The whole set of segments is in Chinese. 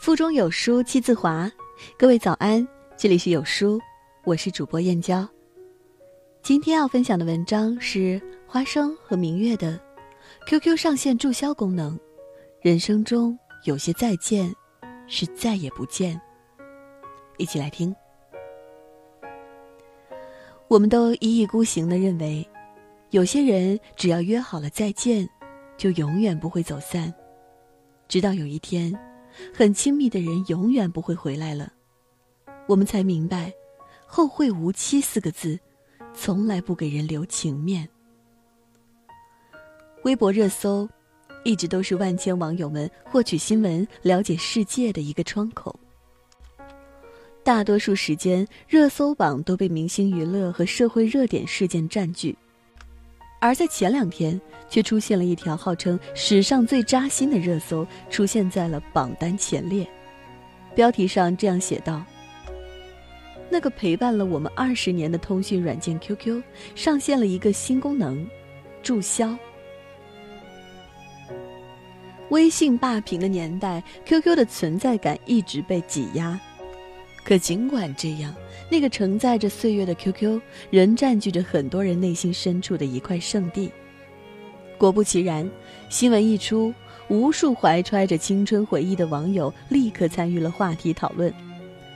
腹中有书气自华，各位早安，这里是有书，我是主播燕娇。今天要分享的文章是花生和明月的 QQ 上线注销功能。人生中有些再见，是再也不见。一起来听。我们都一意孤行的认为，有些人只要约好了再见，就永远不会走散，直到有一天。很亲密的人永远不会回来了，我们才明白，“后会无期”四个字，从来不给人留情面。微博热搜，一直都是万千网友们获取新闻、了解世界的一个窗口。大多数时间，热搜榜都被明星娱乐和社会热点事件占据。而在前两天，却出现了一条号称史上最扎心的热搜，出现在了榜单前列。标题上这样写道：“那个陪伴了我们二十年的通讯软件 QQ，上线了一个新功能——注销。”微信霸屏的年代，QQ 的存在感一直被挤压。可尽管这样，那个承载着岁月的 QQ 仍占据着很多人内心深处的一块圣地。果不其然，新闻一出，无数怀揣着青春回忆的网友立刻参与了话题讨论。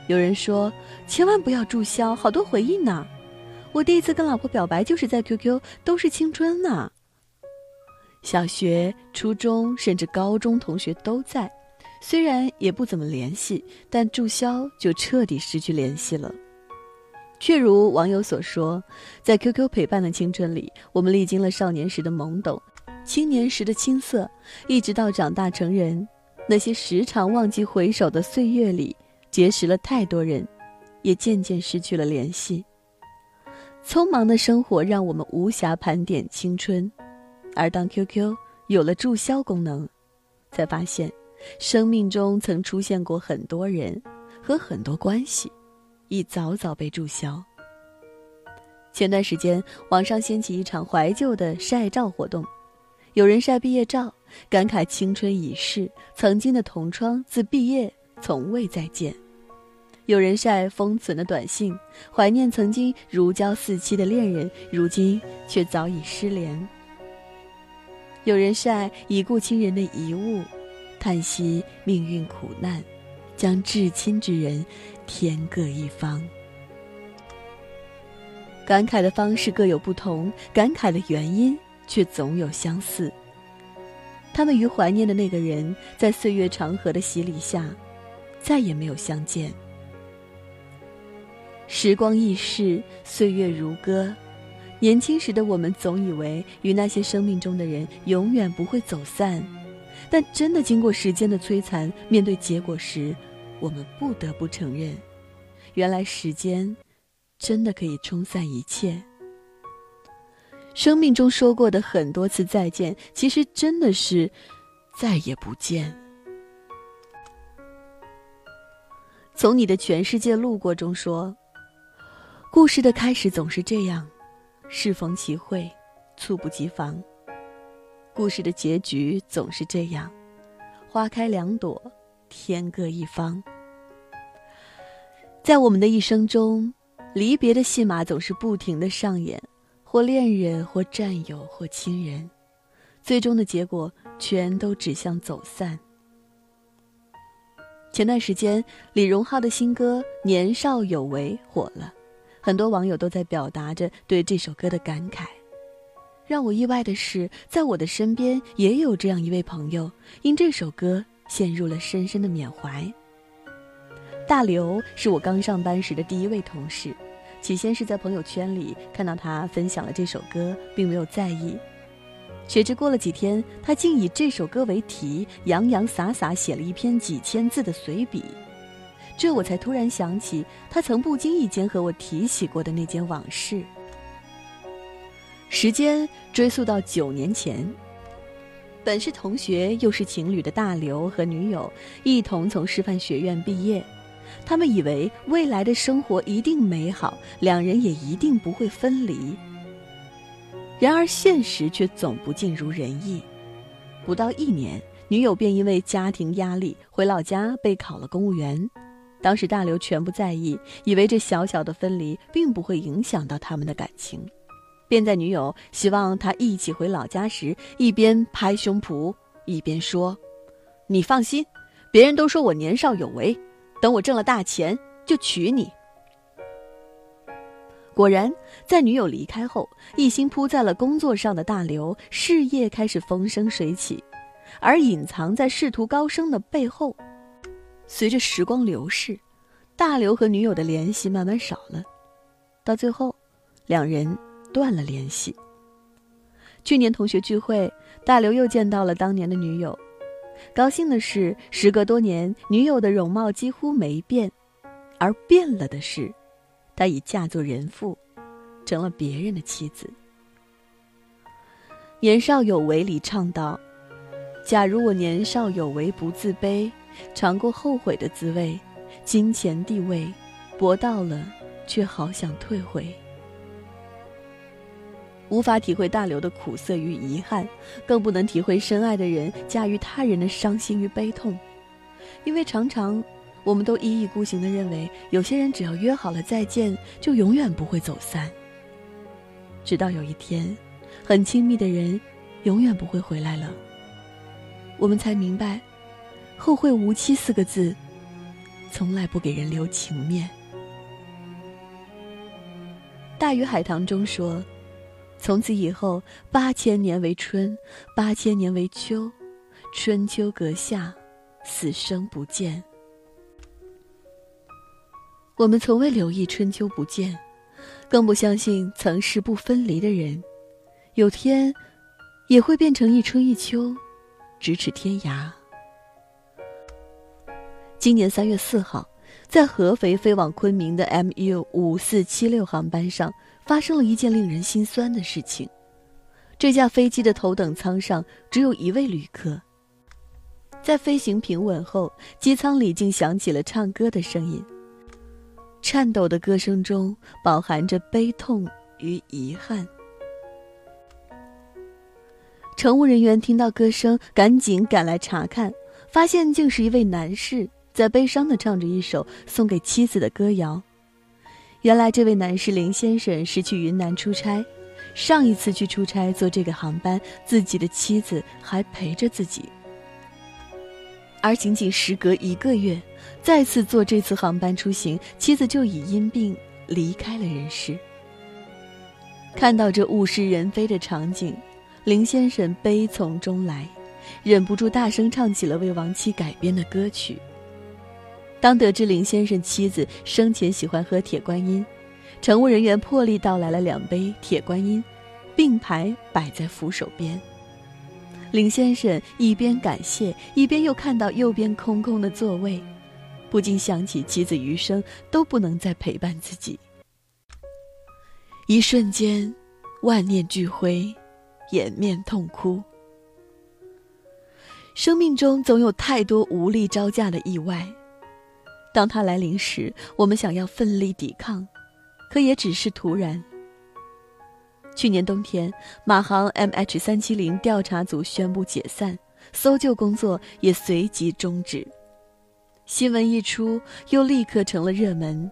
有人说：“千万不要注销，好多回忆呢！我第一次跟老婆表白就是在 QQ，都是青春呢。”小学、初中甚至高中同学都在。虽然也不怎么联系，但注销就彻底失去联系了。却如网友所说，在 QQ 陪伴的青春里，我们历经了少年时的懵懂，青年时的青涩，一直到长大成人，那些时常忘记回首的岁月里，结识了太多人，也渐渐失去了联系。匆忙的生活让我们无暇盘点青春，而当 QQ 有了注销功能，才发现。生命中曾出现过很多人和很多关系，已早早被注销。前段时间，网上掀起一场怀旧的晒照活动，有人晒毕业照，感慨青春已逝，曾经的同窗自毕业从未再见；有人晒封存的短信，怀念曾经如胶似漆的恋人，如今却早已失联；有人晒已故亲人的遗物。叹息命运苦难，将至亲之人天各一方。感慨的方式各有不同，感慨的原因却总有相似。他们与怀念的那个人，在岁月长河的洗礼下，再也没有相见。时光易逝，岁月如歌。年轻时的我们，总以为与那些生命中的人永远不会走散。但真的经过时间的摧残，面对结果时，我们不得不承认，原来时间真的可以冲散一切。生命中说过的很多次再见，其实真的是再也不见。从你的全世界路过中说，故事的开始总是这样，适逢其会，猝不及防。故事的结局总是这样，花开两朵，天各一方。在我们的一生中，离别的戏码总是不停的上演，或恋人，或战友，或亲人，最终的结果全都指向走散。前段时间，李荣浩的新歌《年少有为》火了，很多网友都在表达着对这首歌的感慨。让我意外的是，在我的身边也有这样一位朋友，因这首歌陷入了深深的缅怀。大刘是我刚上班时的第一位同事，起先是在朋友圈里看到他分享了这首歌，并没有在意，谁知过了几天，他竟以这首歌为题，洋洋洒洒写了一篇几千字的随笔，这我才突然想起，他曾不经意间和我提起过的那件往事。时间追溯到九年前，本是同学又是情侣的大刘和女友一同从师范学院毕业，他们以为未来的生活一定美好，两人也一定不会分离。然而现实却总不尽如人意，不到一年女友便因为家庭压力回老家备考了公务员。当时大刘全不在意，以为这小小的分离并不会影响到他们的感情，便在女友希望他一起回老家时，一边拍胸脯一边说：“你放心，别人都说我年少有为，等我挣了大钱就娶你。”果然，在女友离开后，一心扑在了工作上的大刘事业开始风生水起，而隐藏在仕途高升的背后。随着时光流逝，大刘和女友的联系慢慢少了，到最后，两人断了联系。去年同学聚会，大刘又见到了当年的女友，高兴的是，时隔多年，女友的容貌几乎没变，而变了的是，她已嫁作人妇，成了别人的妻子。年少有为里唱道：“假如我年少有为不自卑。”尝过后悔的滋味，金钱地位，博到了，却好想退回。无法体会大刘的苦涩与遗憾，更不能体会深爱的人驾驭他人的伤心与悲痛，因为常常，我们都一意孤行的认为，有些人只要约好了再见，就永远不会走散。直到有一天，很亲密的人，永远不会回来了，我们才明白。后会无期四个字，从来不给人留情面。《大鱼海棠》中说：“从此以后，八千年为春，八千年为秋，春秋隔下，死生不见。”我们从未留意春秋不见，更不相信曾是不分离的人，有天也会变成一春一秋，咫尺天涯。今年三月四号，在合肥飞往昆明的 MU 五四七六航班上，发生了一件令人心酸的事情。这架飞机的头等舱上只有一位旅客。在飞行平稳后，机舱里竟响起了唱歌的声音。颤抖的歌声中饱含着悲痛与遗憾。乘务人员听到歌声，赶紧赶来查看，发现竟是一位男士。在悲伤地唱着一首送给妻子的歌谣。原来这位男士林先生是去云南出差，上一次去出差坐这个航班，自己的妻子还陪着自己。而仅仅时隔一个月，再次坐这次航班出行，妻子就已因病离开了人世。看到这物是人非的场景，林先生悲从中来，忍不住大声唱起了为亡妻改编的歌曲。当得知林先生妻子生前喜欢喝铁观音，乘务人员破例倒来了两杯铁观音，并排摆在扶手边。林先生一边感谢，一边又看到右边空空的座位，不禁想起妻子余生都不能再陪伴自己。一瞬间，万念俱灰，掩面痛哭。生命中总有太多无力招架的意外。当它来临时，我们想要奋力抵抗，可也只是突然。去年冬天，马航 MH 三七零调查组宣布解散，搜救工作也随即终止。新闻一出，又立刻成了热门。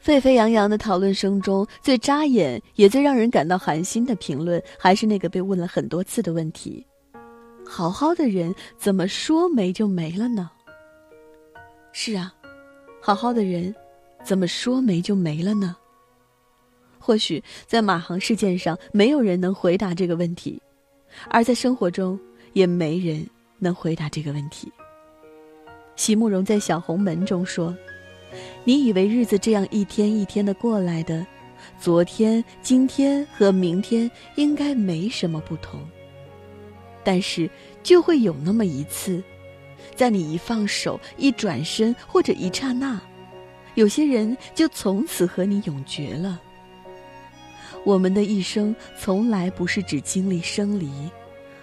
沸沸扬扬的讨论声中，最扎眼也最让人感到寒心的评论，还是那个被问了很多次的问题：好好的人，怎么说没就没了呢？是啊，好好的人，怎么说没就没了呢？或许在马航事件上，没有人能回答这个问题，而在生活中，也没人能回答这个问题。席慕容在《小红门》中说：“你以为日子这样一天一天的过来的，昨天、今天和明天应该没什么不同，但是就会有那么一次。”在你一放手、一转身或者一刹那，有些人就从此和你永绝了。我们的一生从来不是只经历生离，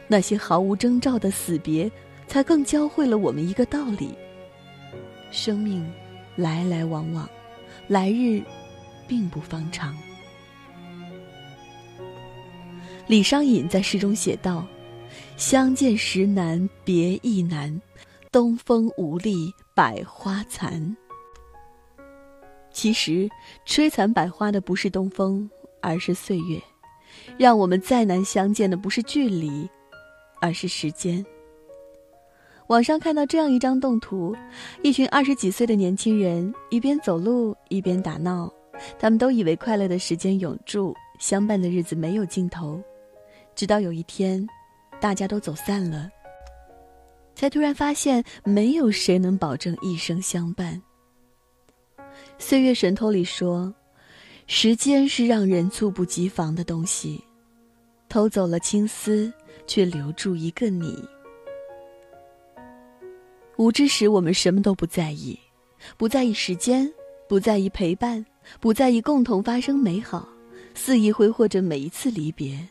那些毫无征兆的死别，才更教会了我们一个道理：生命来来往往，来日并不方长。李商隐在诗中写道：“相见时难别亦难，东风无力百花残。其实，吹残百花的不是东风，而是岁月；让我们再难相见的不是距离，而是时间。网上看到这样一张动图：一群二十几岁的年轻人一边走路一边打闹，他们都以为快乐的时间永驻，相伴的日子没有尽头。直到有一天，大家都走散了，才突然发现没有谁能保证一生相伴。《岁月神偷》里说：“时间是让人猝不及防的东西，偷走了青丝，却留住一个你。”无知时，我们什么都不在意，不在意时间，不在意陪伴，不在意共同发生美好，肆意挥霍着每一次离别。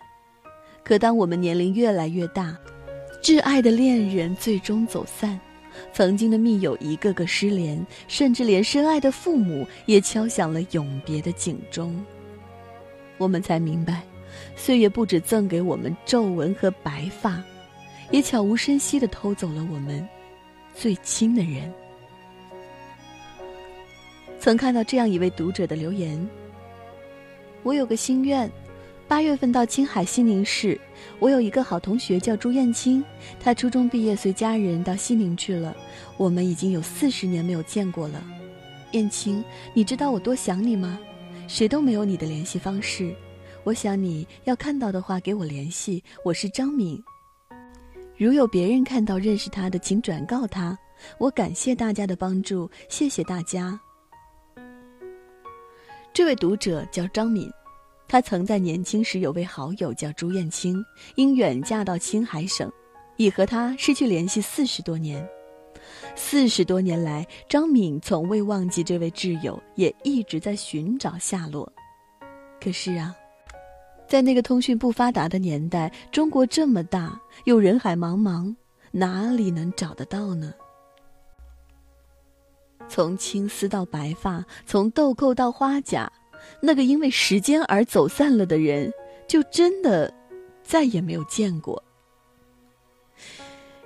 可当我们年龄越来越大，挚爱的恋人最终走散。曾经的密友一个个失联，甚至连深爱的父母也敲响了永别的警钟。我们才明白，岁月不止赠给我们皱纹和白发，也悄无声息地偷走了我们最亲的人。曾看到这样一位读者的留言：“我有个心愿。”八月份到青海西宁市，我有一个好同学叫朱燕青，他初中毕业随家人到西宁去了，我们已经有四十年没有见过了。燕青，你知道我多想你吗？谁都没有你的联系方式，我想你要看到的话给我联系。我是张敏，如有别人看到认识他的，请转告他。我感谢大家的帮助，谢谢大家。这位读者叫张敏。他曾在年轻时有位好友叫朱燕青，因远嫁到青海省，已和他失去联系四十多年。四十多年来，张敏从未忘记这位挚友，也一直在寻找下落。可是啊，在那个通讯不发达的年代，中国这么大，又人海茫茫，哪里能找得到呢？从青丝到白发，从豆蔻到花甲。那个因为时间而走散了的人，就真的再也没有见过。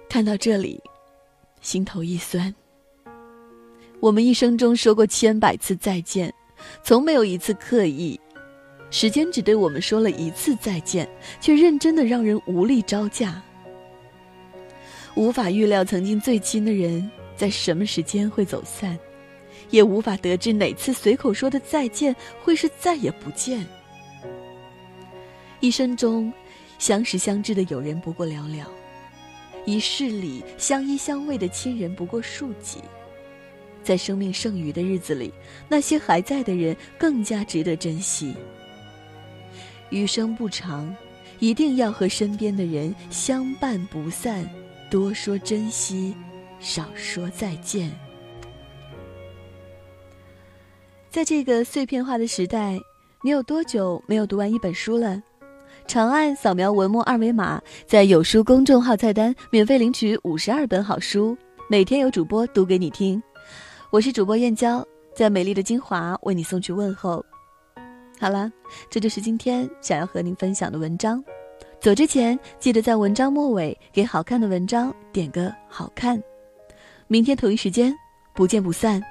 看到这里，心头一酸。我们一生中说过千百次再见，从没有一次刻意。时间只对我们说了一次再见，却认真的让人无力招架。无法预料曾经最亲的人在什么时间会走散。也无法得知哪次随口说的再见会是再也不见。一生中，相识相知的友人不过寥寥，一世里相依相偎的亲人不过数几。在生命剩余的日子里，那些还在的人更加值得珍惜。余生不长，一定要和身边的人相伴不散，多说珍惜，少说再见。在这个碎片化的时代，你有多久没有读完一本书了？长按扫描文末二维码，在有书公众号菜单免费领取五十二本好书，每天有主播读给你听。我是主播燕娇，在美丽的金华为你送去问候。好了，这就是今天想要和您分享的文章。走之前记得在文章末尾给好看的文章点个好看。明天同一时间不见不散。